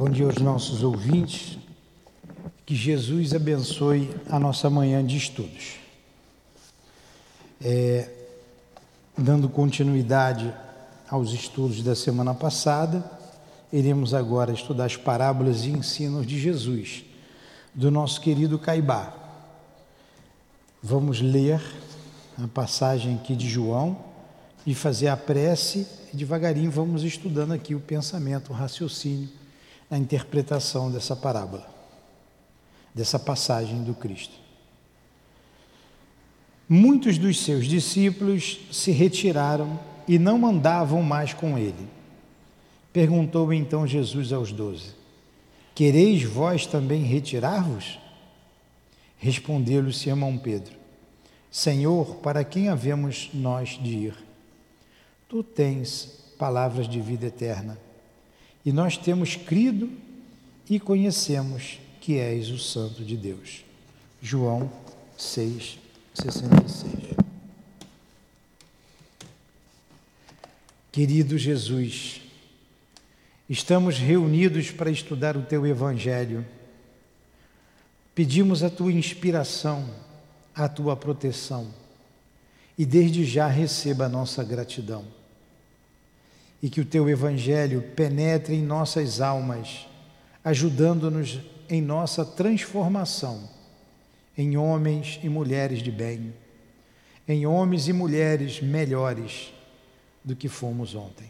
Bom dia aos nossos ouvintes. Que Jesus abençoe a nossa manhã de estudos. É, dando continuidade aos estudos da semana passada, iremos agora estudar as parábolas e ensinos de Jesus, do nosso querido Caibá. Vamos ler a passagem aqui de João e fazer a prece e devagarinho vamos estudando aqui o pensamento, o raciocínio, a interpretação dessa parábola, dessa passagem do Cristo. Muitos dos seus discípulos se retiraram e não andavam mais com ele. Perguntou então Jesus aos doze: Quereis vós também retirar-vos? Respondeu-lhe Simão Pedro: Senhor, para quem havemos nós de ir? Tu tens palavras de vida eterna, e nós temos crido e conhecemos que és o Santo de Deus. João 6, 66. Querido Jesus, estamos reunidos para estudar o Teu Evangelho. Pedimos a Tua inspiração, a Tua proteção e desde já receba a nossa gratidão e que o teu evangelho penetre em nossas almas, ajudando-nos em nossa transformação em homens e mulheres de bem, em homens e mulheres melhores do que fomos ontem.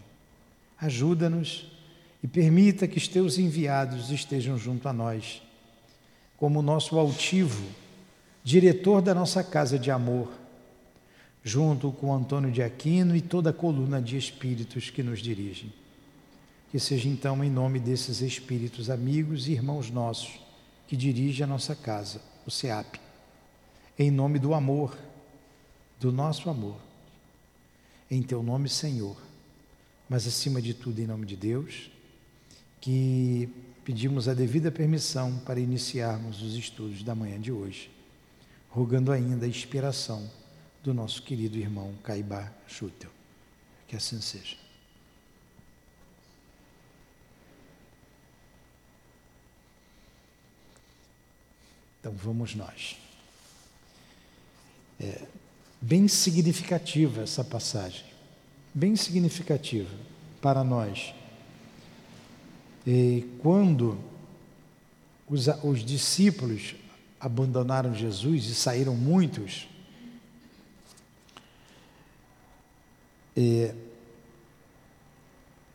Ajuda-nos e permita que os teus enviados estejam junto a nós, como nosso altivo, diretor da nossa casa de amor junto com Antônio de Aquino e toda a coluna de espíritos que nos dirigem. Que seja então em nome desses espíritos amigos e irmãos nossos que dirigem a nossa casa, o SEAP, em nome do amor, do nosso amor, em teu nome, Senhor, mas acima de tudo em nome de Deus, que pedimos a devida permissão para iniciarmos os estudos da manhã de hoje, rogando ainda a inspiração do nosso querido irmão Caibá Schutel. Que assim seja. Então vamos nós. É bem significativa essa passagem, bem significativa para nós. E quando os, os discípulos abandonaram Jesus e saíram muitos, É,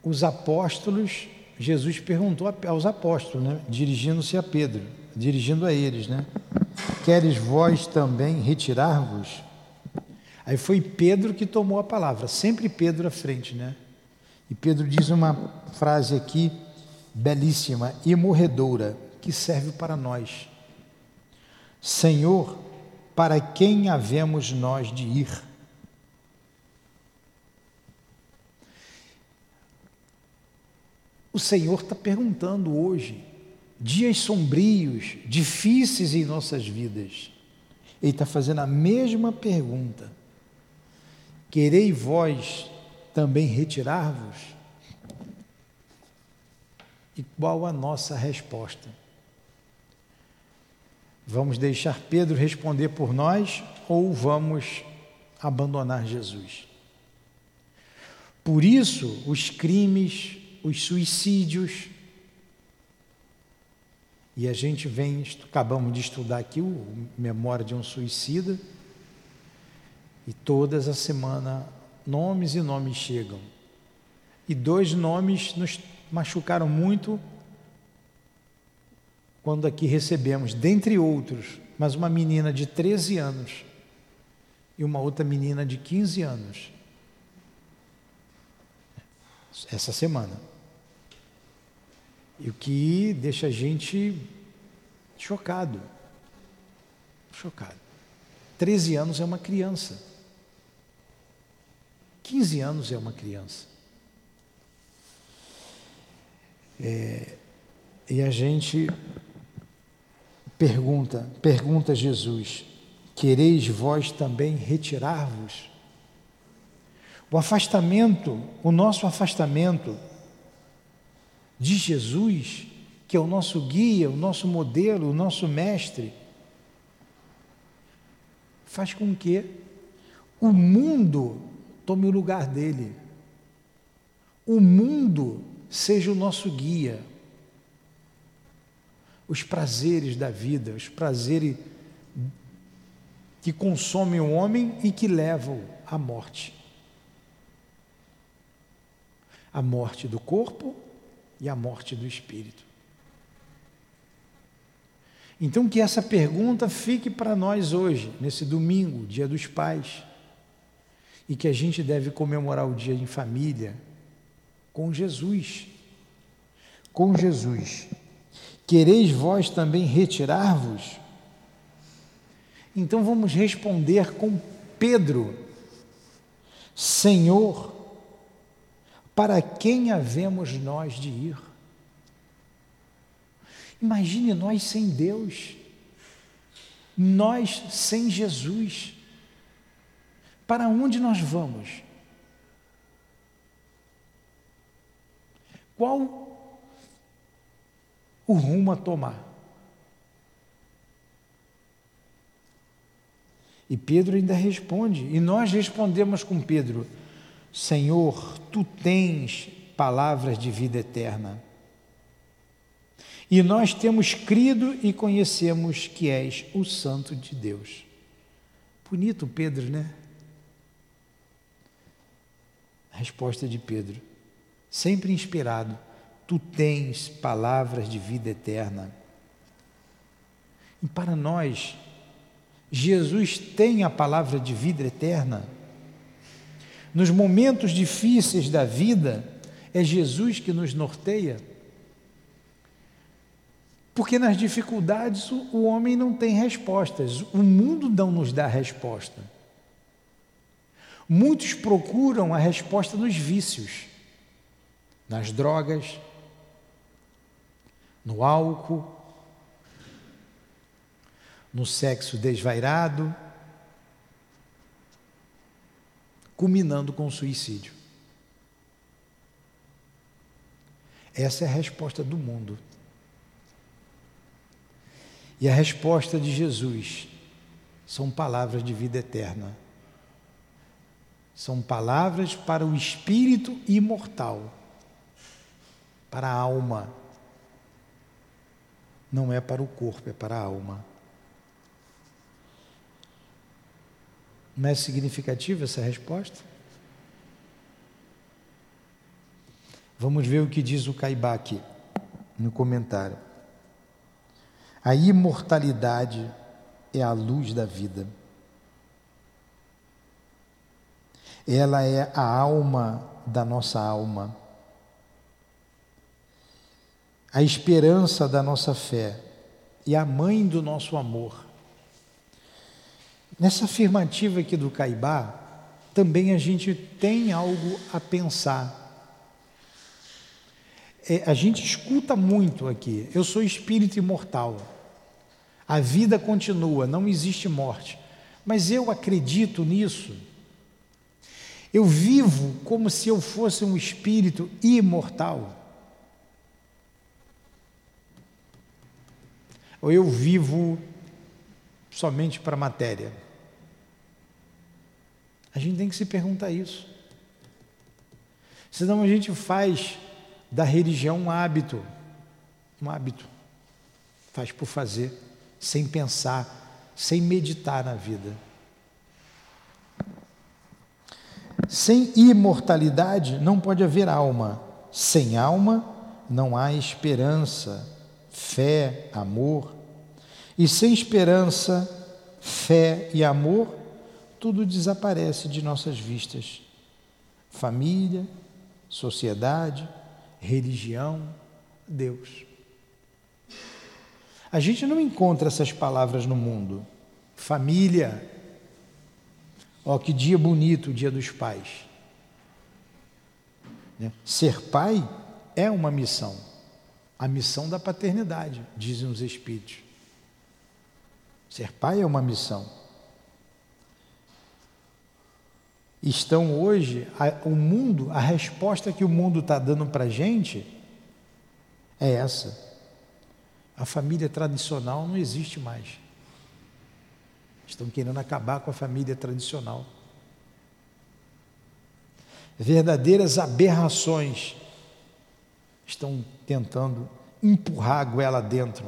os apóstolos, Jesus perguntou aos apóstolos, né, dirigindo-se a Pedro, dirigindo a eles, né? Queres vós também retirar-vos? Aí foi Pedro que tomou a palavra, sempre Pedro à frente, né? E Pedro diz uma frase aqui belíssima e morredoura, que serve para nós. Senhor, para quem havemos nós de ir? O Senhor está perguntando hoje, dias sombrios, difíceis em nossas vidas. Ele está fazendo a mesma pergunta. Querei vós também retirar-vos? E qual a nossa resposta? Vamos deixar Pedro responder por nós ou vamos abandonar Jesus? Por isso, os crimes os suicídios. E a gente vem, acabamos de estudar aqui o Memória de um Suicida, e todas a semana nomes e nomes chegam. E dois nomes nos machucaram muito quando aqui recebemos, dentre outros, mas uma menina de 13 anos e uma outra menina de 15 anos. Essa semana. E o que deixa a gente chocado. Chocado. 13 anos é uma criança. 15 anos é uma criança. É, e a gente pergunta, pergunta a Jesus: Quereis vós também retirar-vos? O afastamento, o nosso afastamento de Jesus que é o nosso guia, o nosso modelo, o nosso mestre, faz com que o mundo tome o lugar dele. O mundo seja o nosso guia. Os prazeres da vida, os prazeres que consomem o homem e que levam à morte. A morte do corpo e a morte do espírito. Então, que essa pergunta fique para nós hoje, nesse domingo, Dia dos Pais, e que a gente deve comemorar o dia em família com Jesus. Com Jesus. Quereis vós também retirar-vos? Então vamos responder com Pedro: Senhor, para quem havemos nós de ir? Imagine nós sem Deus, nós sem Jesus. Para onde nós vamos? Qual o rumo a tomar? E Pedro ainda responde, e nós respondemos com Pedro: Senhor, tu tens palavras de vida eterna. E nós temos crido e conhecemos que és o Santo de Deus. Bonito Pedro, né? A resposta de Pedro, sempre inspirado: Tu tens palavras de vida eterna. E para nós, Jesus tem a palavra de vida eterna. Nos momentos difíceis da vida, é Jesus que nos norteia. Porque nas dificuldades o homem não tem respostas, o mundo não nos dá resposta. Muitos procuram a resposta nos vícios, nas drogas, no álcool, no sexo desvairado, culminando com o suicídio. Essa é a resposta do mundo. E a resposta de Jesus são palavras de vida eterna. São palavras para o espírito imortal, para a alma. Não é para o corpo, é para a alma. Não é significativa essa resposta? Vamos ver o que diz o Caibá aqui, no comentário. A imortalidade é a luz da vida. Ela é a alma da nossa alma, a esperança da nossa fé e a mãe do nosso amor. Nessa afirmativa aqui do Caibá, também a gente tem algo a pensar. É, a gente escuta muito aqui, eu sou espírito imortal, a vida continua, não existe morte. Mas eu acredito nisso. Eu vivo como se eu fosse um espírito imortal. Ou eu vivo somente para a matéria? A gente tem que se perguntar isso. Senão a gente faz da religião um hábito, um hábito, faz por fazer, sem pensar, sem meditar na vida. Sem imortalidade não pode haver alma. Sem alma não há esperança, fé, amor. E sem esperança, fé e amor, tudo desaparece de nossas vistas. Família, sociedade, religião, Deus. A gente não encontra essas palavras no mundo. Família. Ó, que dia bonito o dia dos pais. Né? Ser pai é uma missão. A missão da paternidade, dizem os Espíritos. Ser pai é uma missão. Estão hoje, a, o mundo, a resposta que o mundo está dando para a gente é essa. A família tradicional não existe mais. Estão querendo acabar com a família tradicional. Verdadeiras aberrações estão tentando empurrar a goela dentro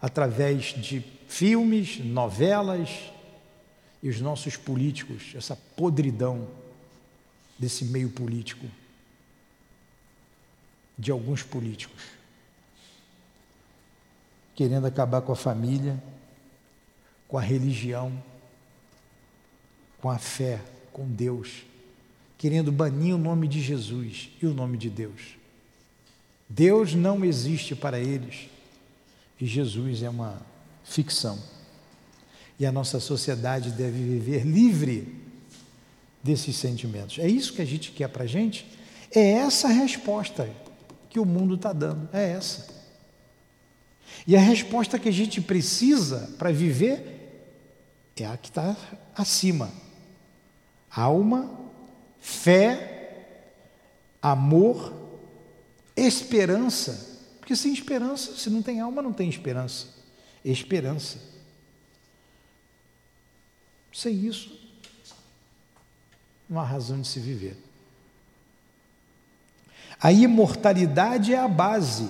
através de filmes, novelas e os nossos políticos, essa podridão desse meio político, de alguns políticos, querendo acabar com a família, com a religião, com a fé, com Deus, querendo banir o nome de Jesus e o nome de Deus. Deus não existe para eles e Jesus é uma ficção. E a nossa sociedade deve viver livre desses sentimentos. É isso que a gente quer para a gente? É essa a resposta que o mundo está dando. É essa. E a resposta que a gente precisa para viver é a que está acima: alma, fé, amor, esperança. Porque sem esperança, se não tem alma, não tem esperança. Esperança. Sem isso, não há razão de se viver. A imortalidade é a base,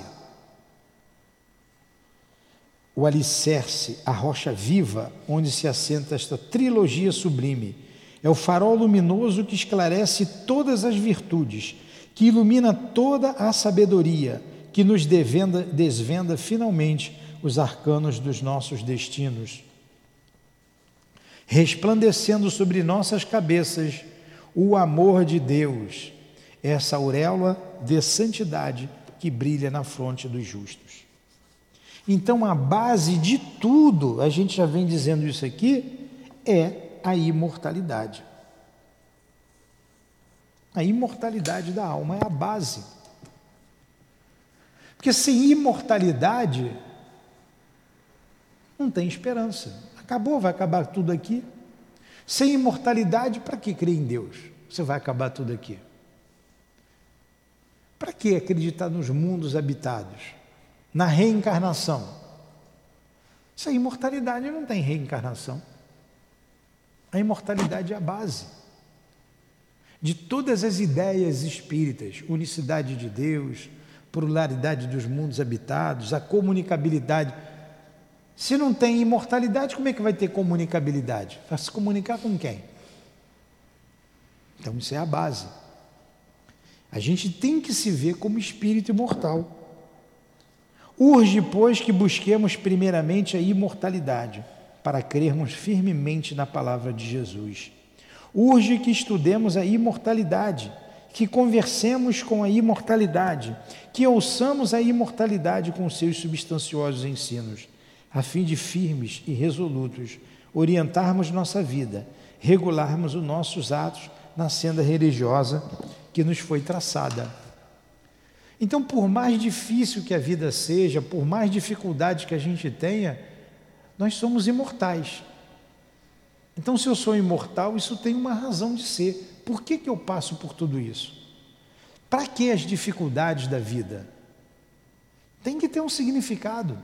o alicerce, a rocha viva onde se assenta esta trilogia sublime. É o farol luminoso que esclarece todas as virtudes, que ilumina toda a sabedoria, que nos devenda, desvenda finalmente os arcanos dos nossos destinos. Resplandecendo sobre nossas cabeças o amor de Deus, essa auréola de santidade que brilha na fronte dos justos. Então, a base de tudo, a gente já vem dizendo isso aqui, é a imortalidade. A imortalidade da alma é a base. Porque sem imortalidade não tem esperança. Acabou, vai acabar tudo aqui. Sem imortalidade, para que crer em Deus? Você vai acabar tudo aqui. Para que acreditar nos mundos habitados? Na reencarnação? Sem imortalidade não tem reencarnação. A imortalidade é a base de todas as ideias espíritas, unicidade de Deus, pluralidade dos mundos habitados, a comunicabilidade se não tem imortalidade, como é que vai ter comunicabilidade? Vai se comunicar com quem? Então, isso é a base. A gente tem que se ver como espírito imortal. Urge, pois, que busquemos primeiramente a imortalidade, para crermos firmemente na palavra de Jesus. Urge que estudemos a imortalidade, que conversemos com a imortalidade, que ouçamos a imortalidade com seus substanciosos ensinos a fim de firmes e resolutos orientarmos nossa vida, regularmos os nossos atos na senda religiosa que nos foi traçada. Então, por mais difícil que a vida seja, por mais dificuldades que a gente tenha, nós somos imortais. Então, se eu sou imortal, isso tem uma razão de ser. Por que, que eu passo por tudo isso? Para que as dificuldades da vida? Tem que ter um significado.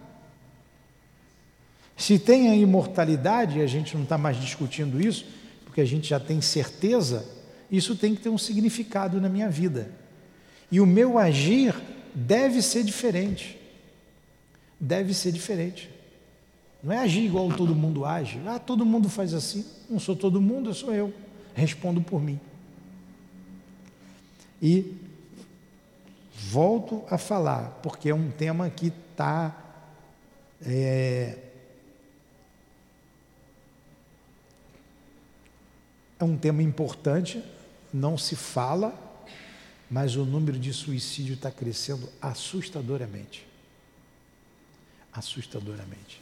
Se tem a imortalidade, e a gente não está mais discutindo isso, porque a gente já tem certeza, isso tem que ter um significado na minha vida. E o meu agir deve ser diferente. Deve ser diferente. Não é agir igual todo mundo age. Ah, todo mundo faz assim. Não sou todo mundo, eu sou eu. Respondo por mim. E volto a falar, porque é um tema que está é, É um tema importante, não se fala, mas o número de suicídio está crescendo assustadoramente. Assustadoramente.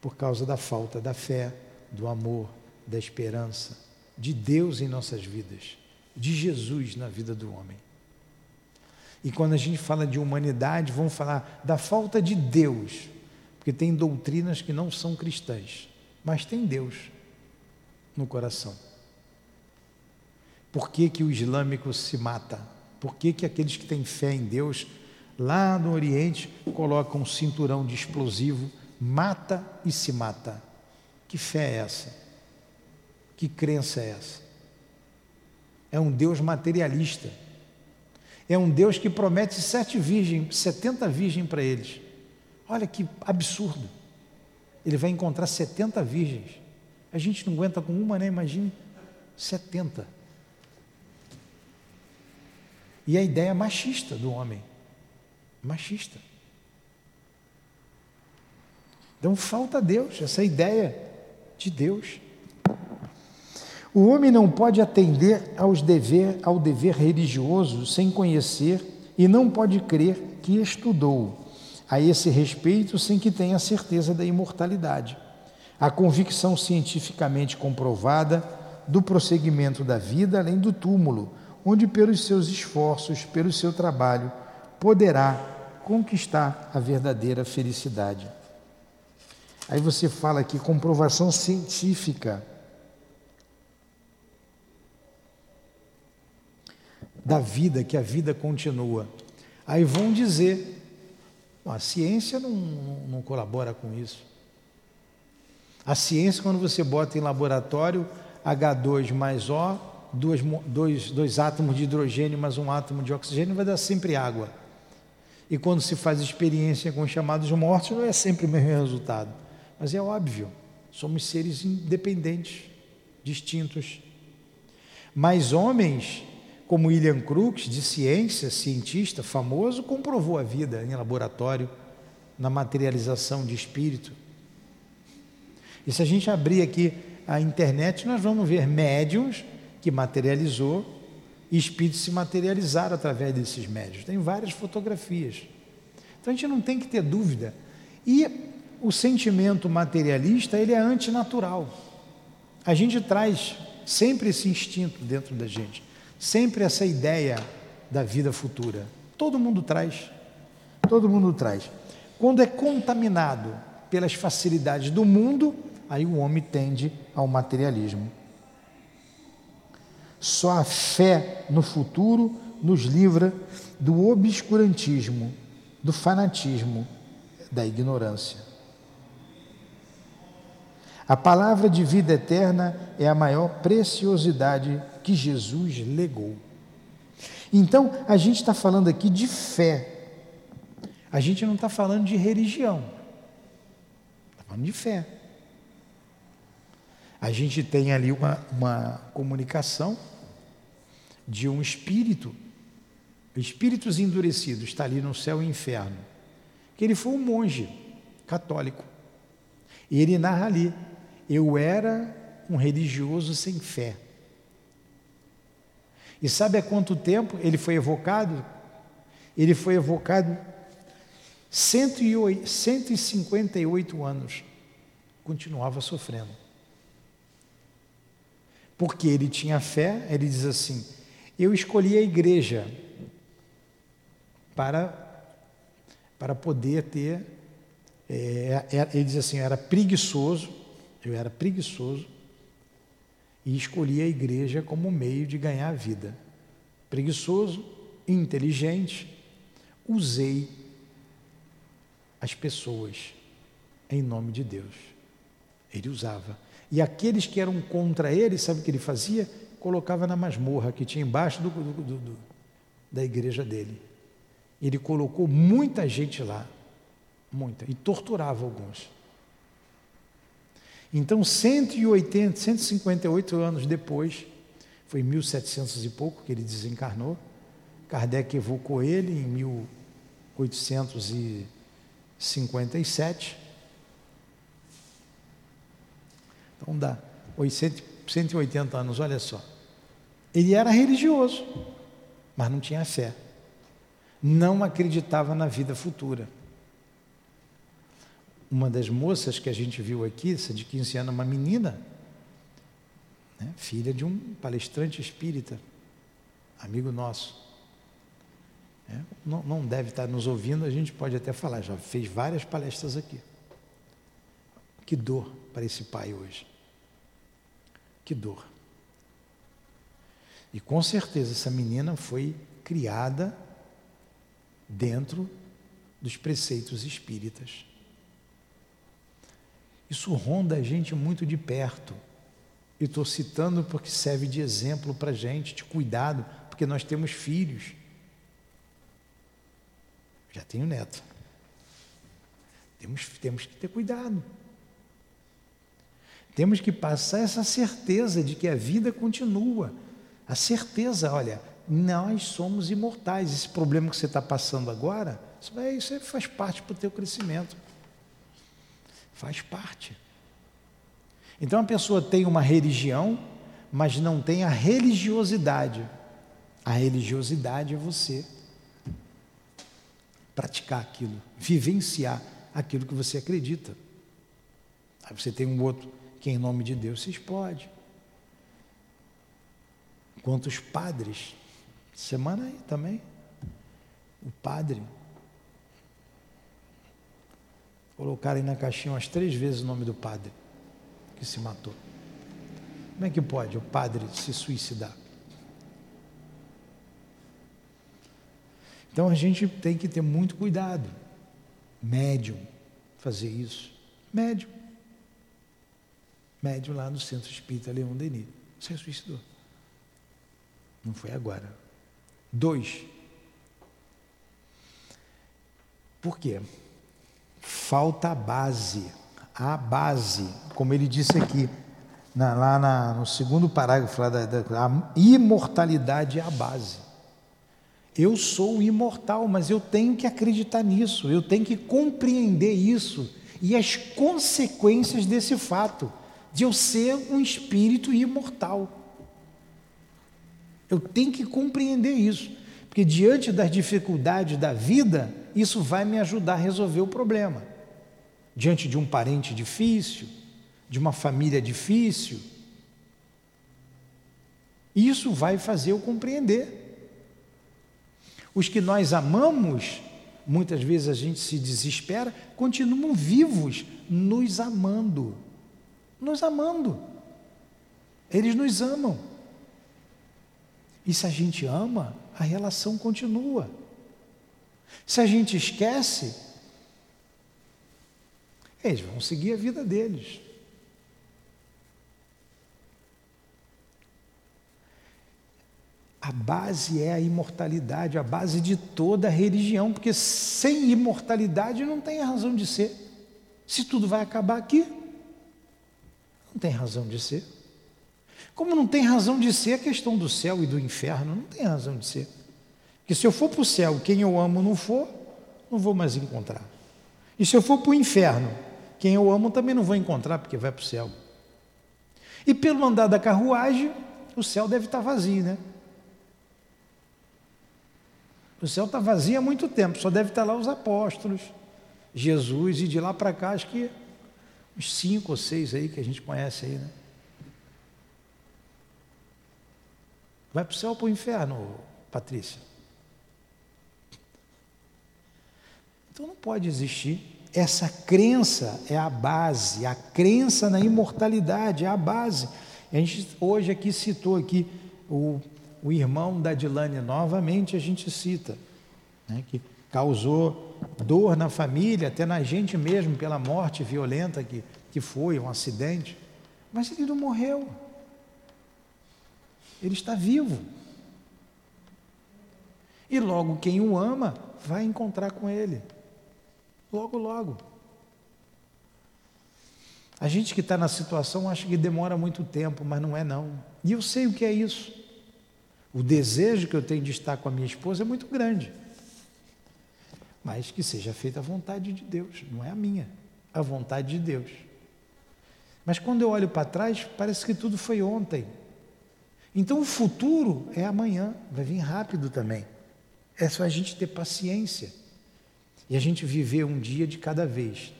Por causa da falta da fé, do amor, da esperança, de Deus em nossas vidas, de Jesus na vida do homem. E quando a gente fala de humanidade, vamos falar da falta de Deus, porque tem doutrinas que não são cristãs, mas tem Deus no coração. Por que, que o islâmico se mata? Por que, que aqueles que têm fé em Deus lá no Oriente, coloca um cinturão de explosivo, mata e se mata. Que fé é essa? Que crença é essa? É um Deus materialista. É um Deus que promete sete virgens, setenta virgens para eles. Olha que absurdo. Ele vai encontrar setenta virgens. A gente não aguenta com uma, né? Imagine setenta. E a ideia machista do homem. Machista. Então falta Deus, essa ideia de Deus. O homem não pode atender aos dever, ao dever religioso sem conhecer e não pode crer que estudou a esse respeito sem que tenha certeza da imortalidade. A convicção cientificamente comprovada do prosseguimento da vida além do túmulo, onde pelos seus esforços, pelo seu trabalho, poderá conquistar a verdadeira felicidade. Aí você fala aqui comprovação científica da vida, que a vida continua. Aí vão dizer, a ciência não, não colabora com isso. A ciência, quando você bota em laboratório H2 mais O, dois, dois, dois átomos de hidrogênio mais um átomo de oxigênio, vai dar sempre água. E quando se faz experiência com os chamados mortos, não é sempre o mesmo resultado. Mas é óbvio, somos seres independentes, distintos. Mas homens como William Crookes, de ciência, cientista famoso, comprovou a vida em laboratório, na materialização de espírito. E se a gente abrir aqui a internet, nós vamos ver médiums que materializou e espíritos se materializaram através desses médios. Tem várias fotografias. Então a gente não tem que ter dúvida. E o sentimento materialista, ele é antinatural. A gente traz sempre esse instinto dentro da gente sempre essa ideia da vida futura. Todo mundo traz. Todo mundo traz. Quando é contaminado pelas facilidades do mundo, aí o homem tende ao materialismo. Só a fé no futuro nos livra do obscurantismo, do fanatismo, da ignorância. A palavra de vida eterna é a maior preciosidade que Jesus legou. Então, a gente está falando aqui de fé. A gente não está falando de religião. Está falando de fé. A gente tem ali uma, uma comunicação de um espírito, espíritos endurecidos, está ali no céu e inferno. Que ele foi um monge católico. E ele narra ali: eu era um religioso sem fé. E sabe há quanto tempo ele foi evocado? Ele foi evocado 158 anos. Continuava sofrendo. Porque ele tinha fé, ele diz assim: Eu escolhi a igreja para, para poder ter. É, é ele diz assim: eu era preguiçoso, eu era preguiçoso e escolhi a igreja como meio de ganhar a vida. Preguiçoso, inteligente, usei as pessoas em nome de Deus. Ele usava. E aqueles que eram contra ele, sabe o que ele fazia? Colocava na masmorra que tinha embaixo do, do, do, da igreja dele. Ele colocou muita gente lá, muita, e torturava alguns. Então, 180, 158 anos depois, foi em 1700 e pouco que ele desencarnou, Kardec evocou ele em 1857. Então dá 180 anos, olha só. Ele era religioso, mas não tinha fé. Não acreditava na vida futura uma das moças que a gente viu aqui, essa de 15 anos, uma menina, né, filha de um palestrante espírita, amigo nosso. É, não, não deve estar nos ouvindo, a gente pode até falar, já fez várias palestras aqui. Que dor para esse pai hoje. Que dor. E com certeza essa menina foi criada dentro dos preceitos espíritas. Isso ronda a gente muito de perto. E estou citando porque serve de exemplo para a gente, de cuidado, porque nós temos filhos. Já tenho neto. Temos, temos que ter cuidado. Temos que passar essa certeza de que a vida continua. A certeza, olha, nós somos imortais. Esse problema que você está passando agora, isso, isso faz parte para o teu crescimento. Faz parte. Então a pessoa tem uma religião, mas não tem a religiosidade. A religiosidade é você praticar aquilo, vivenciar aquilo que você acredita. Aí você tem um outro que em nome de Deus se explode. Quantos padres, semana aí também, o padre Colocaram aí na caixinha umas três vezes o nome do padre que se matou. Como é que pode o padre se suicidar? Então a gente tem que ter muito cuidado. Médium, fazer isso. Médium. Médium lá no Centro Espírita Leão Denis. Se suicidou. Não foi agora. Dois. Por quê? falta a base. A base, como ele disse aqui, na, lá na, no segundo parágrafo, lá da, da, a imortalidade é a base. Eu sou imortal, mas eu tenho que acreditar nisso, eu tenho que compreender isso e as consequências desse fato, de eu ser um espírito imortal. Eu tenho que compreender isso, porque diante das dificuldades da vida, isso vai me ajudar a resolver o problema. Diante de um parente difícil, de uma família difícil, isso vai fazer eu compreender. Os que nós amamos, muitas vezes a gente se desespera, continuam vivos, nos amando. Nos amando. Eles nos amam. E se a gente ama, a relação continua. Se a gente esquece, eles vão seguir a vida deles. A base é a imortalidade, a base de toda a religião, porque sem imortalidade não tem razão de ser. Se tudo vai acabar aqui, não tem razão de ser. Como não tem razão de ser a questão do céu e do inferno, não tem razão de ser. Porque se eu for para o céu, quem eu amo não for, não vou mais encontrar. E se eu for para o inferno, quem eu amo também não vou encontrar, porque vai para o céu. E pelo andar da carruagem, o céu deve estar vazio, né? O céu está vazio há muito tempo, só deve estar lá os apóstolos, Jesus, e de lá para cá, acho que uns cinco ou seis aí que a gente conhece aí, né? Vai para o céu ou para o inferno, Patrícia? Então não pode existir. Essa crença é a base, a crença na imortalidade é a base. A gente hoje aqui citou aqui o, o irmão da Dilane, novamente a gente cita, né, que causou dor na família, até na gente mesmo, pela morte violenta que, que foi, um acidente. Mas ele não morreu. Ele está vivo. E logo quem o ama vai encontrar com ele. Logo, logo. A gente que está na situação acha que demora muito tempo, mas não é não. E eu sei o que é isso. O desejo que eu tenho de estar com a minha esposa é muito grande. Mas que seja feita a vontade de Deus, não é a minha, a vontade de Deus. Mas quando eu olho para trás, parece que tudo foi ontem. Então o futuro é amanhã, vai vir rápido também. É só a gente ter paciência. E a gente viver um dia de cada vez.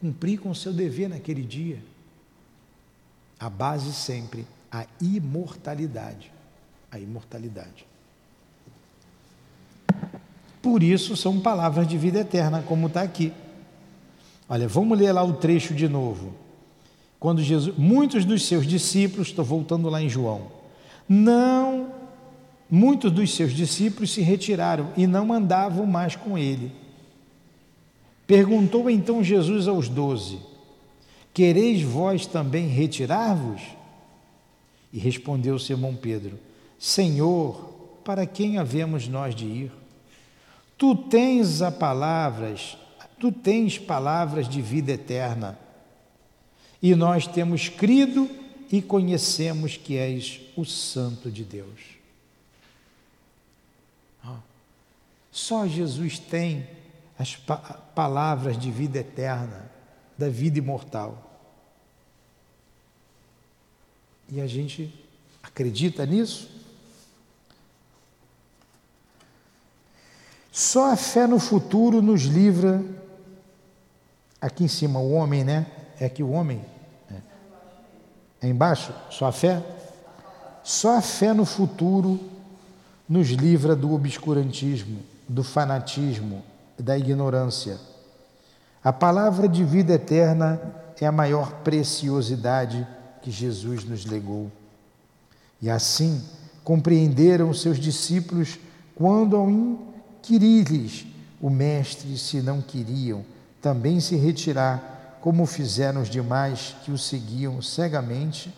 Cumprir com o seu dever naquele dia. A base sempre, a imortalidade. A imortalidade. Por isso são palavras de vida eterna, como está aqui. Olha, vamos ler lá o trecho de novo. Quando Jesus, muitos dos seus discípulos, estou voltando lá em João, não muitos dos seus discípulos se retiraram e não andavam mais com ele. Perguntou então Jesus aos doze: Quereis vós também retirar-vos? E respondeu Simão Pedro: Senhor, para quem havemos nós de ir? Tu tens a palavras, tu tens palavras de vida eterna. E nós temos crido e conhecemos que és o Santo de Deus. Só Jesus tem as pa palavras de vida eterna, da vida imortal. E a gente acredita nisso? Só a fé no futuro nos livra. Aqui em cima, o homem, né? É aqui o homem. É, é embaixo? Só a fé? Só a fé no futuro nos livra do obscurantismo, do fanatismo, da ignorância. A palavra de vida eterna é a maior preciosidade que Jesus nos legou. E assim compreenderam seus discípulos quando, ao inquirir-lhes o Mestre se não queriam também se retirar, como fizeram os demais que o seguiam cegamente,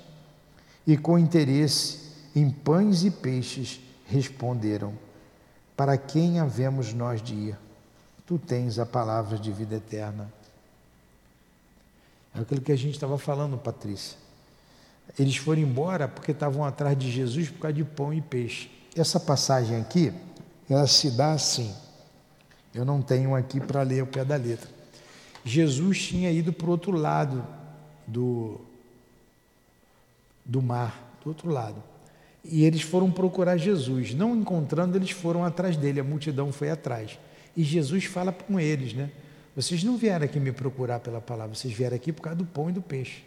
e com interesse em pães e peixes responderam: Para quem havemos nós de ir? Tu tens a palavra de vida eterna. É aquilo que a gente estava falando, Patrícia. Eles foram embora porque estavam atrás de Jesus por causa de pão e peixe. Essa passagem aqui, ela se dá assim. Eu não tenho aqui para ler o pé da letra. Jesus tinha ido para o outro lado do, do mar, do outro lado. E eles foram procurar Jesus. Não encontrando, eles foram atrás dele, a multidão foi atrás. E Jesus fala com eles, né? Vocês não vieram aqui me procurar pela palavra, vocês vieram aqui por causa do pão e do peixe.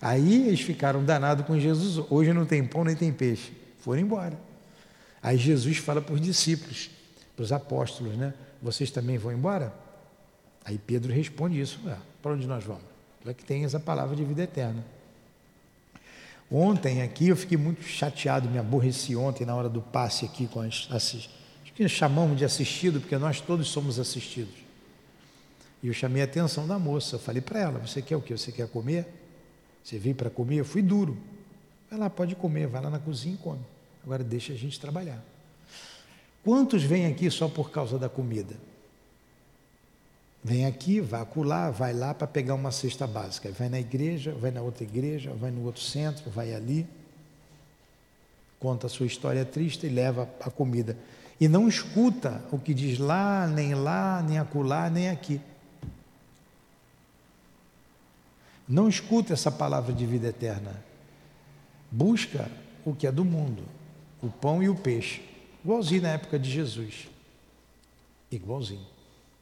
Aí eles ficaram danados com Jesus. Hoje não tem pão nem tem peixe. Foram embora. Aí Jesus fala para os discípulos, para os apóstolos, né? Vocês também vão embora? Aí Pedro responde isso: para onde nós vamos? Para que tem essa palavra de vida eterna. Ontem aqui eu fiquei muito chateado, me aborreci ontem na hora do passe aqui com as assist... que chamamos de assistido, porque nós todos somos assistidos. E eu chamei a atenção da moça, eu falei para ela: Você quer o que? Você quer comer? Você veio para comer? Eu fui duro. Vai lá, pode comer, vai lá na cozinha e come. Agora deixa a gente trabalhar. Quantos vêm aqui só por causa da comida? Vem aqui, vai acular, vai lá para pegar uma cesta básica. Vai na igreja, vai na outra igreja, vai no outro centro, vai ali. Conta a sua história triste e leva a comida. E não escuta o que diz lá, nem lá, nem acular, nem aqui. Não escuta essa palavra de vida eterna. Busca o que é do mundo, o pão e o peixe. Igualzinho na época de Jesus. Igualzinho.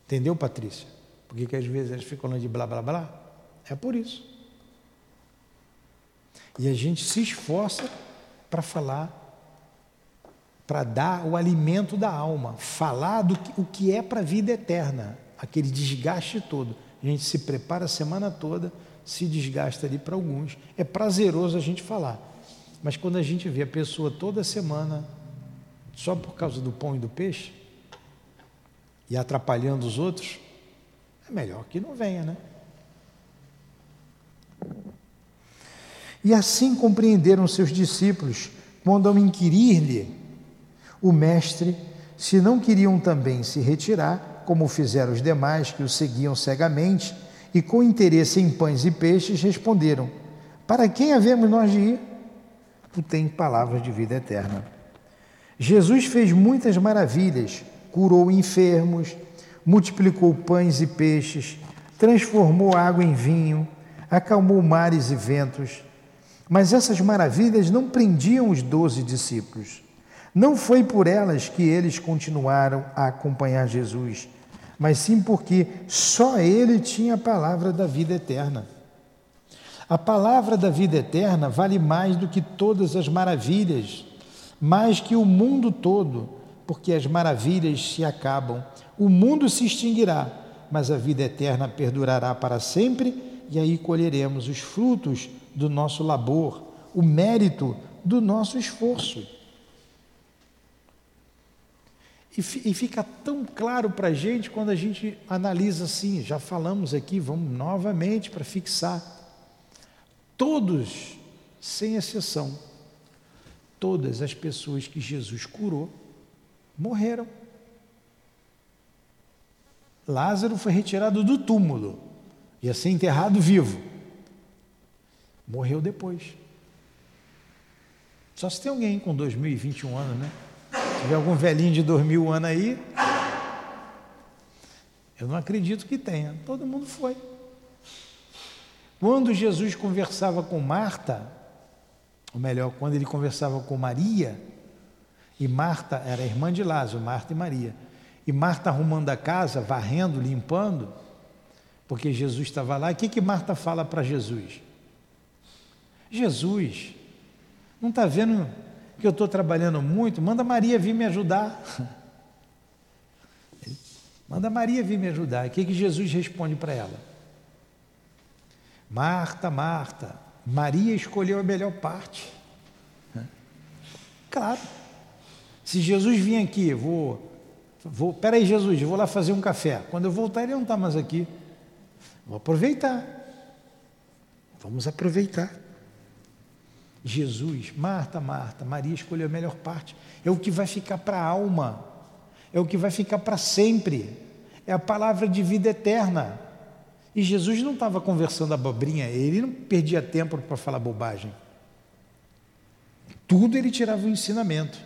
Entendeu, Patrícia? Por que, às vezes eles ficam de blá blá blá? É por isso. E a gente se esforça para falar, para dar o alimento da alma, falar do que, o que é para a vida eterna, aquele desgaste todo. A gente se prepara a semana toda se desgasta ali para alguns. É prazeroso a gente falar. Mas quando a gente vê a pessoa toda semana, só por causa do pão e do peixe, e atrapalhando os outros, é melhor que não venha, né? E assim compreenderam seus discípulos, quando ao inquirir-lhe o mestre, se não queriam também se retirar, como fizeram os demais que o seguiam cegamente, e com interesse em pães e peixes responderam: Para quem havemos nós de ir? Tu tens palavras de vida eterna. Jesus fez muitas maravilhas, curou enfermos, multiplicou pães e peixes, transformou água em vinho, acalmou mares e ventos. Mas essas maravilhas não prendiam os doze discípulos. Não foi por elas que eles continuaram a acompanhar Jesus, mas sim porque só Ele tinha a palavra da vida eterna. A palavra da vida eterna vale mais do que todas as maravilhas, mais que o mundo todo, porque as maravilhas se acabam, o mundo se extinguirá, mas a vida eterna perdurará para sempre, e aí colheremos os frutos do nosso labor, o mérito do nosso esforço. E, fica tão claro para a gente quando a gente analisa assim, já falamos aqui, vamos novamente para fixar. Todos, sem exceção, todas as pessoas que Jesus curou morreram. Lázaro foi retirado do túmulo, ia ser enterrado vivo. Morreu depois. Só se tem alguém com 2021 anos, né? tiver algum velhinho de dois mil anos aí, eu não acredito que tenha. Todo mundo foi. Quando Jesus conversava com Marta, ou melhor, quando ele conversava com Maria, e Marta era irmã de Lázaro, Marta e Maria, e Marta arrumando a casa, varrendo, limpando, porque Jesus estava lá, o que, que Marta fala para Jesus? Jesus, não está vendo que eu estou trabalhando muito, manda Maria vir me ajudar. Manda Maria vir me ajudar. O que, que Jesus responde para ela? Marta, Marta, Maria escolheu a melhor parte. Claro. Se Jesus vir aqui, vou, vou, peraí Jesus, vou lá fazer um café. Quando eu voltar, ele não está mais aqui. Vou aproveitar. Vamos aproveitar. Jesus, Marta, Marta, Maria escolheu a melhor parte. É o que vai ficar para a alma, é o que vai ficar para sempre, é a palavra de vida eterna. E Jesus não estava conversando abobrinha, ele não perdia tempo para falar bobagem. Tudo ele tirava o ensinamento.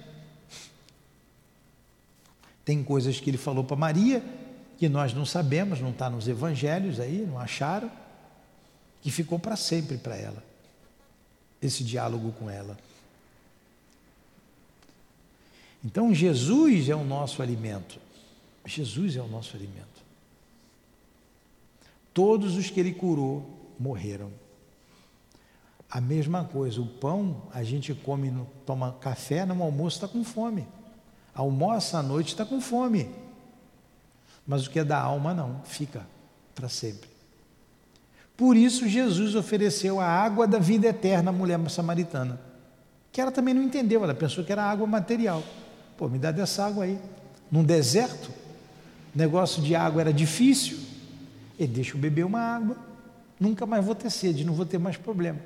Tem coisas que ele falou para Maria que nós não sabemos, não está nos evangelhos aí, não acharam, que ficou para sempre para ela esse diálogo com ela. Então, Jesus é o nosso alimento. Jesus é o nosso alimento. Todos os que ele curou morreram. A mesma coisa, o pão a gente come, toma café, no almoço está com fome. Almoça à noite está com fome. Mas o que é da alma não, fica para sempre. Por isso Jesus ofereceu a água da vida eterna à mulher samaritana, que ela também não entendeu, ela pensou que era água material. Pô, me dá dessa água aí. Num deserto, negócio de água era difícil, e deixa eu beber uma água, nunca mais vou ter sede, não vou ter mais problema.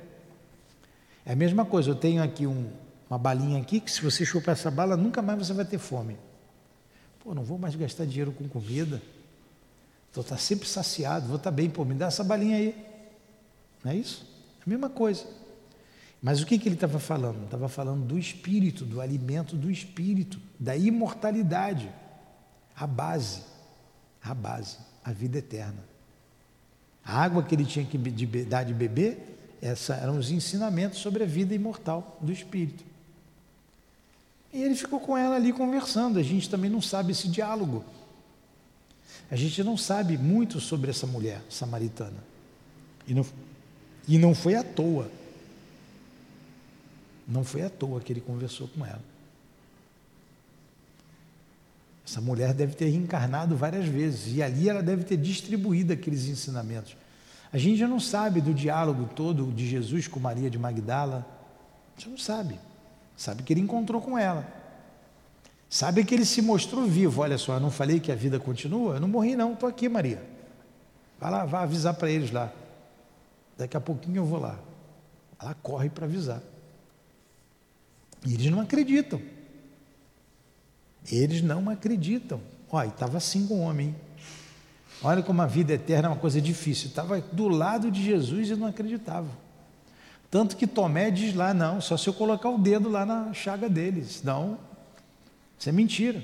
É a mesma coisa, eu tenho aqui um, uma balinha aqui, que se você chupar essa bala, nunca mais você vai ter fome. Pô, não vou mais gastar dinheiro com comida. Vou estar sempre saciado, vou estar bem, pô, me dá essa balinha aí. Não é isso? É a mesma coisa. Mas o que, que ele estava falando? Estava falando do espírito, do alimento do espírito, da imortalidade. A base, a base, a vida eterna. A água que ele tinha que dar de beber, essa eram os ensinamentos sobre a vida imortal do espírito. E ele ficou com ela ali conversando. A gente também não sabe esse diálogo. A gente não sabe muito sobre essa mulher samaritana. E não, e não foi à toa. Não foi à toa que ele conversou com ela. Essa mulher deve ter reencarnado várias vezes e ali ela deve ter distribuído aqueles ensinamentos. A gente já não sabe do diálogo todo de Jesus com Maria de Magdala. A gente não sabe. Sabe que ele encontrou com ela. Sabe que ele se mostrou vivo. Olha só, eu não falei que a vida continua? Eu não morri, não, estou aqui, Maria. Vai lá, vai avisar para eles lá. Daqui a pouquinho eu vou lá. Ela corre para avisar. E eles não acreditam. Eles não acreditam. Olha, estava assim com o homem. Olha como a vida eterna é uma coisa difícil. Estava do lado de Jesus e não acreditava. Tanto que Tomé diz lá, não, só se eu colocar o dedo lá na chaga deles. Não, isso é mentira.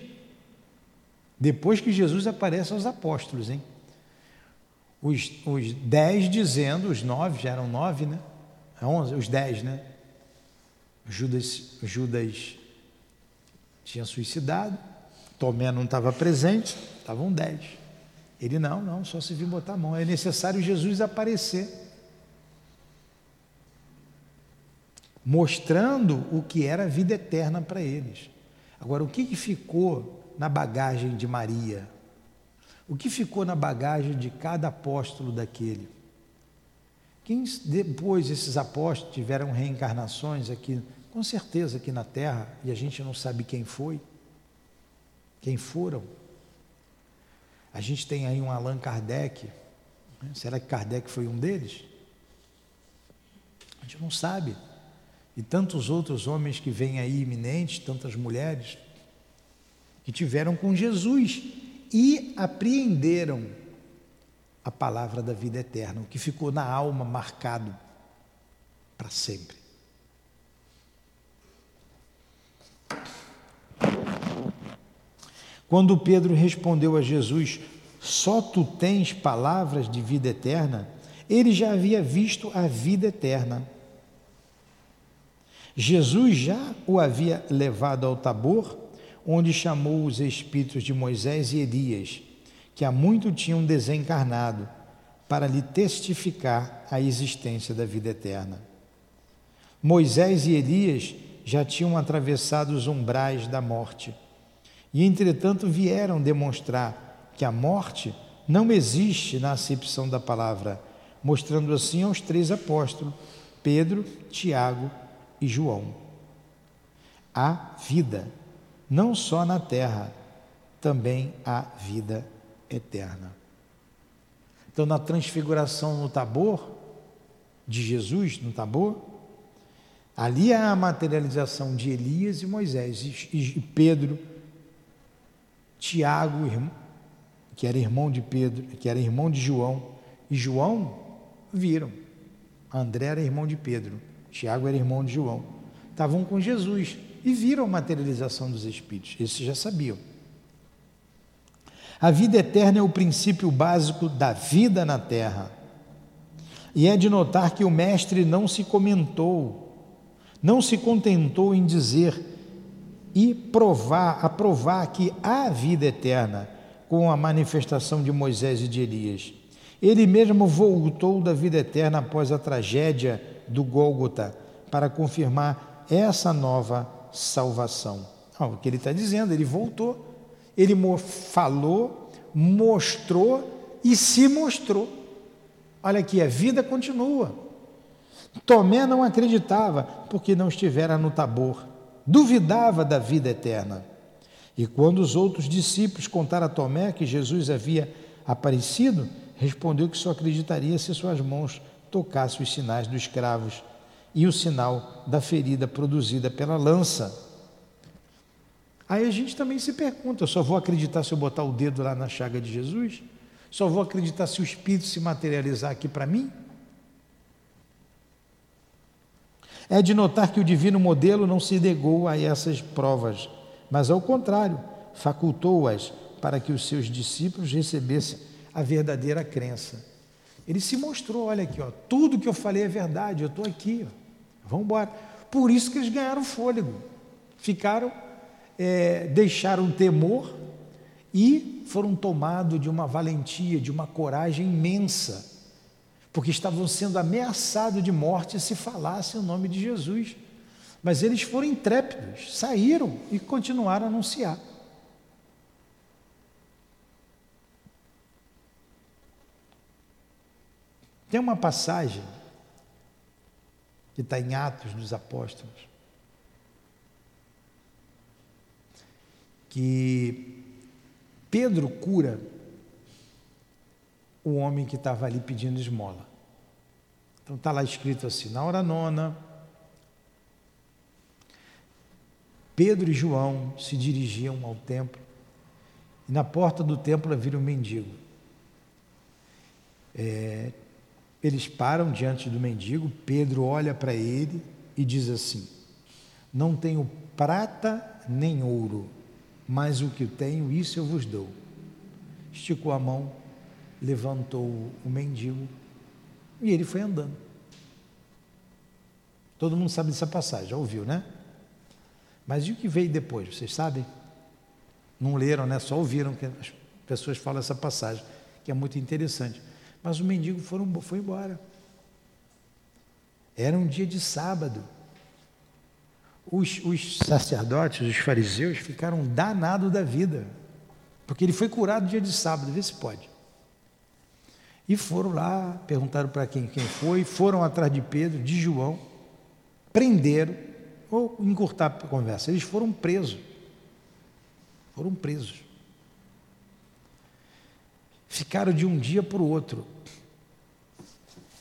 Depois que Jesus aparece aos apóstolos, hein? Os, os dez dizendo, os nove, já eram nove, né? Onze, os dez, né? Judas, Judas tinha suicidado, Tomé não estava presente, estavam dez. Ele não, não, só se vir botar a mão. É necessário Jesus aparecer. Mostrando o que era a vida eterna para eles. Agora, o que, que ficou na bagagem de Maria? O que ficou na bagagem de cada apóstolo daquele? Quem depois esses apóstolos tiveram reencarnações aqui Com certeza aqui na Terra, e a gente não sabe quem foi, quem foram. A gente tem aí um Allan Kardec. Né? Será que Kardec foi um deles? A gente não sabe. E tantos outros homens que vêm aí iminentes, tantas mulheres, que tiveram com Jesus e apreenderam a palavra da vida eterna, o que ficou na alma marcado para sempre. Quando Pedro respondeu a Jesus: Só tu tens palavras de vida eterna, ele já havia visto a vida eterna. Jesus já o havia levado ao Tabor, onde chamou os espíritos de Moisés e Elias, que há muito tinham desencarnado, para lhe testificar a existência da vida eterna. Moisés e Elias já tinham atravessado os umbrais da morte e, entretanto, vieram demonstrar que a morte não existe na acepção da palavra, mostrando assim aos três apóstolos, Pedro, Tiago e João. Há vida, não só na terra, também há vida eterna. Então, na transfiguração no Tabor, de Jesus no Tabor, ali há a materialização de Elias e Moisés, e Pedro, Tiago, que era irmão de Pedro, que era irmão de João, e João viram. André era irmão de Pedro, Tiago era irmão de João. Estavam com Jesus e viram a materialização dos Espíritos, esses já sabiam. A vida eterna é o princípio básico da vida na terra. E é de notar que o Mestre não se comentou, não se contentou em dizer e provar, aprovar que há vida eterna com a manifestação de Moisés e de Elias. Ele mesmo voltou da vida eterna após a tragédia do Gólgota para confirmar essa nova salvação. Ah, o que ele está dizendo, ele voltou, ele falou, mostrou e se mostrou. Olha aqui, a vida continua. Tomé não acreditava porque não estivera no Tabor duvidava da vida eterna. E quando os outros discípulos contaram a Tomé que Jesus havia aparecido, respondeu que só acreditaria se suas mãos tocassem os sinais dos escravos e o sinal da ferida produzida pela lança. Aí a gente também se pergunta: eu só vou acreditar se eu botar o dedo lá na chaga de Jesus? Só vou acreditar se o Espírito se materializar aqui para mim? É de notar que o divino modelo não se negou a essas provas, mas ao contrário, facultou-as para que os seus discípulos recebessem a verdadeira crença. Ele se mostrou, olha aqui, ó, tudo que eu falei é verdade, eu estou aqui, vamos embora. Por isso que eles ganharam fôlego, ficaram, é, deixaram temor e foram tomados de uma valentia, de uma coragem imensa porque estavam sendo ameaçados de morte se falassem o nome de Jesus. Mas eles foram intrépidos, saíram e continuaram a anunciar. Tem uma passagem que está em Atos dos Apóstolos, que Pedro cura o homem que estava ali pedindo esmola. Então está lá escrito assim: na hora nona, Pedro e João se dirigiam ao templo e na porta do templo viram um mendigo. É, eles param diante do mendigo, Pedro olha para ele e diz assim: Não tenho prata nem ouro, mas o que tenho, isso eu vos dou. Esticou a mão, levantou o mendigo e ele foi andando. Todo mundo sabe dessa passagem, já ouviu, né? Mas e o que veio depois? Vocês sabem? Não leram, né? Só ouviram que as pessoas falam essa passagem, que é muito interessante. Mas o mendigo foram, foi embora. Era um dia de sábado. Os, os sacerdotes, os fariseus, ficaram danados da vida, porque ele foi curado dia de sábado, vê se pode. E foram lá, perguntaram para quem, quem foi, foram atrás de Pedro, de João, prenderam Vou encurtar a conversa. Eles foram presos. Foram presos. Ficaram de um dia para o outro.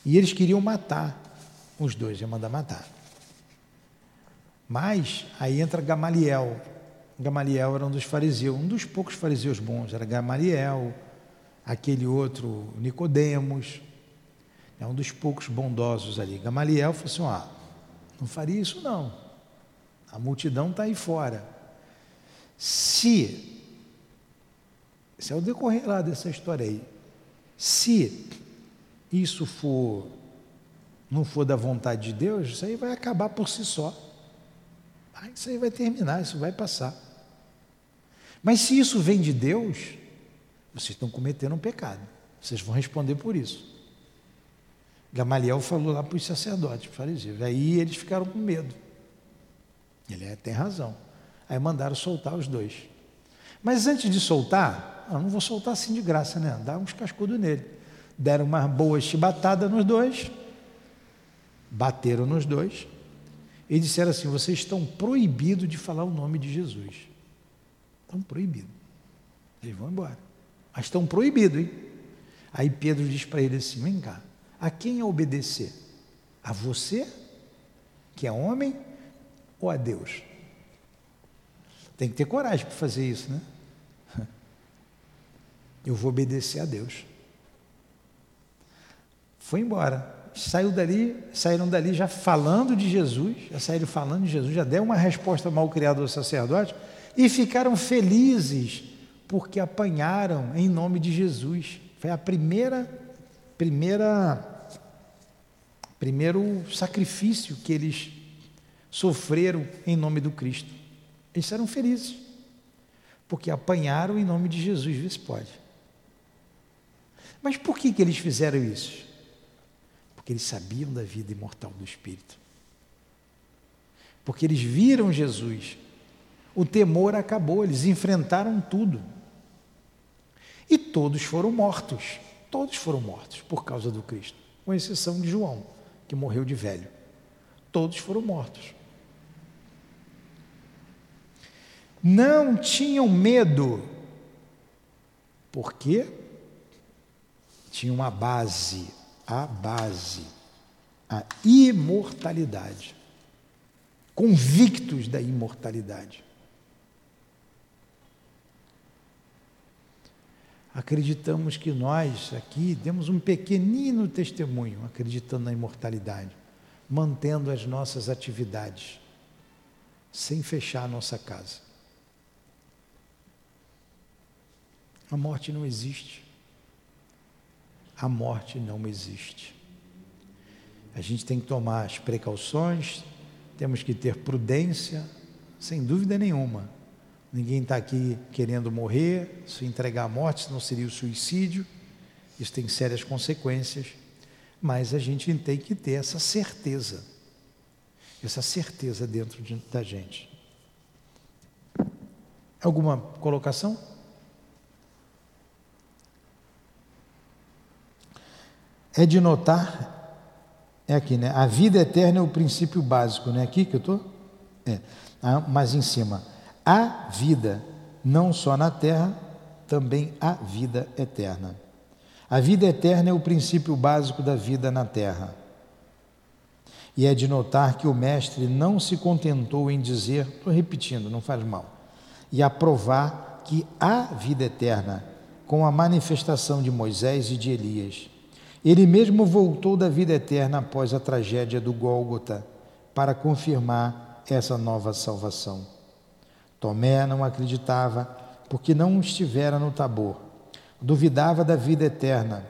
E eles queriam matar os dois, ia mandar matar. Mas aí entra Gamaliel. Gamaliel era um dos fariseus, um dos poucos fariseus bons, era Gamaliel, aquele outro Nicodemos, é um dos poucos bondosos ali. Gamaliel falou assim: ah, não faria isso não. A multidão está aí fora. Se, esse é o decorrer lá dessa história aí, se isso for, não for da vontade de Deus, isso aí vai acabar por si só. Isso aí vai terminar, isso vai passar. Mas se isso vem de Deus, vocês estão cometendo um pecado. Vocês vão responder por isso. Gamaliel falou lá para os sacerdotes, para os fariseus. Aí eles ficaram com medo. Ele é, tem razão. Aí mandaram soltar os dois. Mas antes de soltar, eu não vou soltar assim de graça, né? Dá uns cascudos nele. Deram uma boa chibatada nos dois, bateram nos dois e disseram assim: vocês estão proibidos de falar o nome de Jesus. Estão proibidos. Eles vão embora. Mas estão proibidos, hein? Aí Pedro diz para ele assim: vem cá, a quem obedecer? A você, que é homem, ou a Deus? Tem que ter coragem para fazer isso, né? Eu vou obedecer a Deus. Foi embora. Saiu dali, saíram dali já falando de Jesus, já saíram falando de Jesus, já deram uma resposta mal criada ao sacerdote e ficaram felizes porque apanharam em nome de Jesus. Foi a primeira primeira primeiro sacrifício que eles sofreram em nome do Cristo. Eles eram felizes, porque apanharam em nome de Jesus, vê se pode. Mas por que, que eles fizeram isso? Porque eles sabiam da vida imortal do Espírito. Porque eles viram Jesus. O temor acabou, eles enfrentaram tudo. E todos foram mortos. Todos foram mortos por causa do Cristo, com exceção de João, que morreu de velho. Todos foram mortos. Não tinham medo, porque tinham uma base, a base, a imortalidade, convictos da imortalidade. Acreditamos que nós aqui temos um pequenino testemunho acreditando na imortalidade, mantendo as nossas atividades, sem fechar a nossa casa. A morte não existe. A morte não existe. A gente tem que tomar as precauções, temos que ter prudência, sem dúvida nenhuma Ninguém está aqui querendo morrer, se entregar à morte, senão seria o suicídio. Isso tem sérias consequências. Mas a gente tem que ter essa certeza, essa certeza dentro de, da gente. Alguma colocação? É de notar, é aqui, né? A vida eterna é o princípio básico, né? Aqui que eu estou? É, ah, mas em cima há vida, não só na terra, também há vida eterna. A vida eterna é o princípio básico da vida na terra. E é de notar que o Mestre não se contentou em dizer, estou repetindo, não faz mal, e aprovar que há vida eterna com a manifestação de Moisés e de Elias. Ele mesmo voltou da vida eterna após a tragédia do Gólgota para confirmar essa nova salvação. Tomé não acreditava, porque não estivera no Tabor. Duvidava da vida eterna.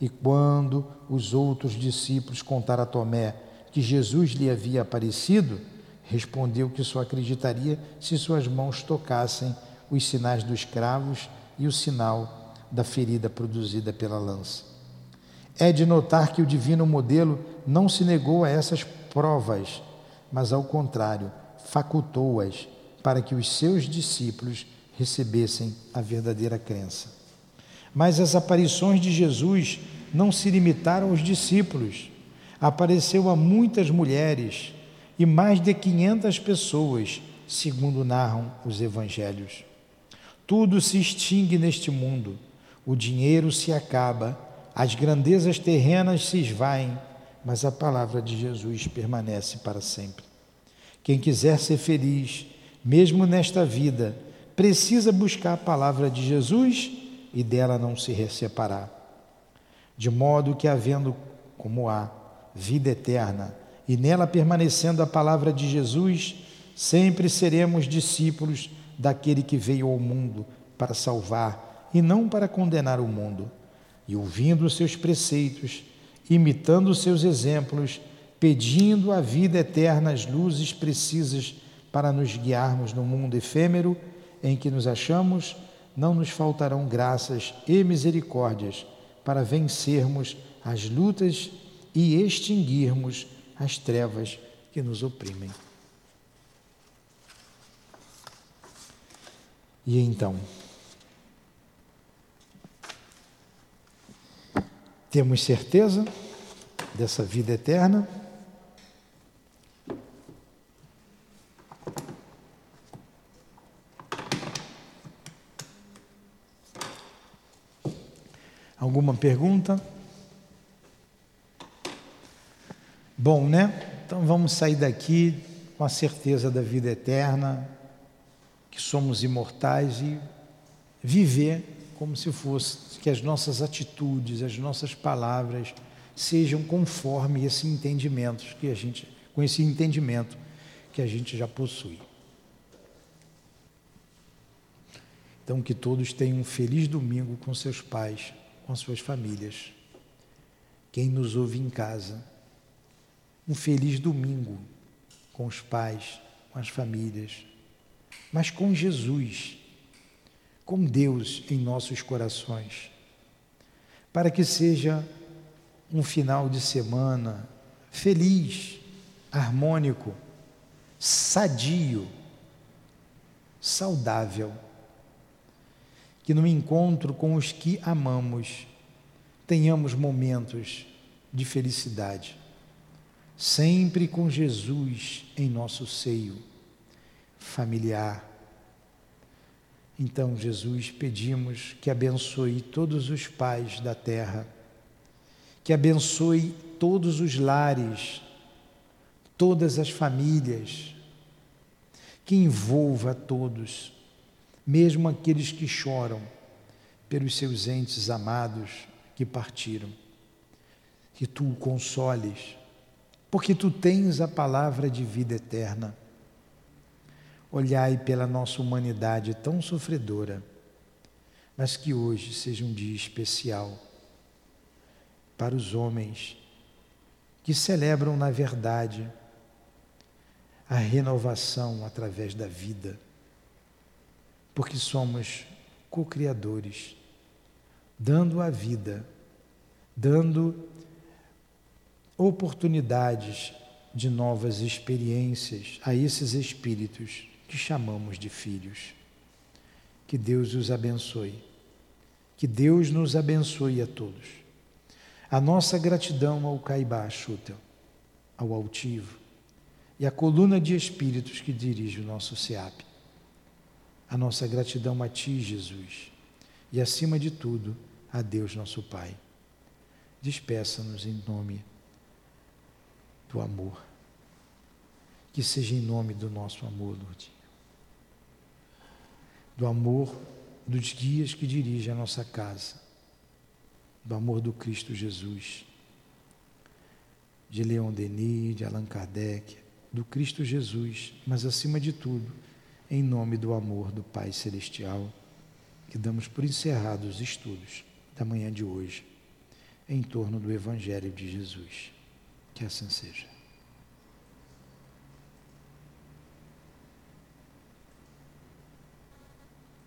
E quando os outros discípulos contaram a Tomé que Jesus lhe havia aparecido, respondeu que só acreditaria se suas mãos tocassem os sinais dos cravos e o sinal da ferida produzida pela lança. É de notar que o divino modelo não se negou a essas provas, mas ao contrário, facultou-as para que os seus discípulos recebessem a verdadeira crença. Mas as aparições de Jesus não se limitaram aos discípulos. Apareceu a muitas mulheres, e mais de 500 pessoas, segundo narram os evangelhos. Tudo se extingue neste mundo, o dinheiro se acaba, as grandezas terrenas se esvaem, mas a palavra de Jesus permanece para sempre. Quem quiser ser feliz, mesmo nesta vida, precisa buscar a palavra de Jesus e dela não se separar. De modo que, havendo como há vida eterna e nela permanecendo a palavra de Jesus, sempre seremos discípulos daquele que veio ao mundo para salvar e não para condenar o mundo. E ouvindo os seus preceitos, imitando os seus exemplos, pedindo a vida eterna as luzes precisas para nos guiarmos no mundo efêmero em que nos achamos, não nos faltarão graças e misericórdias para vencermos as lutas e extinguirmos as trevas que nos oprimem. E então, temos certeza dessa vida eterna? Alguma pergunta? Bom, né? Então vamos sair daqui com a certeza da vida eterna, que somos imortais e viver como se fosse que as nossas atitudes, as nossas palavras sejam conforme esse entendimento que a gente, com esse entendimento que a gente já possui. Então que todos tenham um feliz domingo com seus pais com suas famílias. Quem nos ouve em casa, um feliz domingo com os pais, com as famílias, mas com Jesus, com Deus em nossos corações, para que seja um final de semana feliz, harmônico, sadio, saudável que no encontro com os que amamos tenhamos momentos de felicidade, sempre com Jesus em nosso seio familiar. Então, Jesus, pedimos que abençoe todos os pais da terra, que abençoe todos os lares, todas as famílias, que envolva todos mesmo aqueles que choram pelos seus entes amados que partiram. Que tu o consoles, porque tu tens a palavra de vida eterna. Olhai pela nossa humanidade tão sofredora, mas que hoje seja um dia especial para os homens que celebram na verdade a renovação através da vida porque somos co-criadores, dando a vida, dando oportunidades de novas experiências a esses espíritos que chamamos de filhos. Que Deus os abençoe. Que Deus nos abençoe a todos. A nossa gratidão ao Caibá Shutel, ao altivo, e à coluna de espíritos que dirige o nosso SEAP a nossa gratidão a Ti, Jesus, e acima de tudo, a Deus nosso Pai. Despeça-nos em nome do amor. Que seja em nome do nosso amor, Lourdinho. Do amor dos guias que dirigem a nossa casa. Do amor do Cristo Jesus. De Leon Denis, de Allan Kardec, do Cristo Jesus, mas acima de tudo, em nome do amor do Pai Celestial, que damos por encerrados os estudos da manhã de hoje em torno do Evangelho de Jesus. Que assim seja.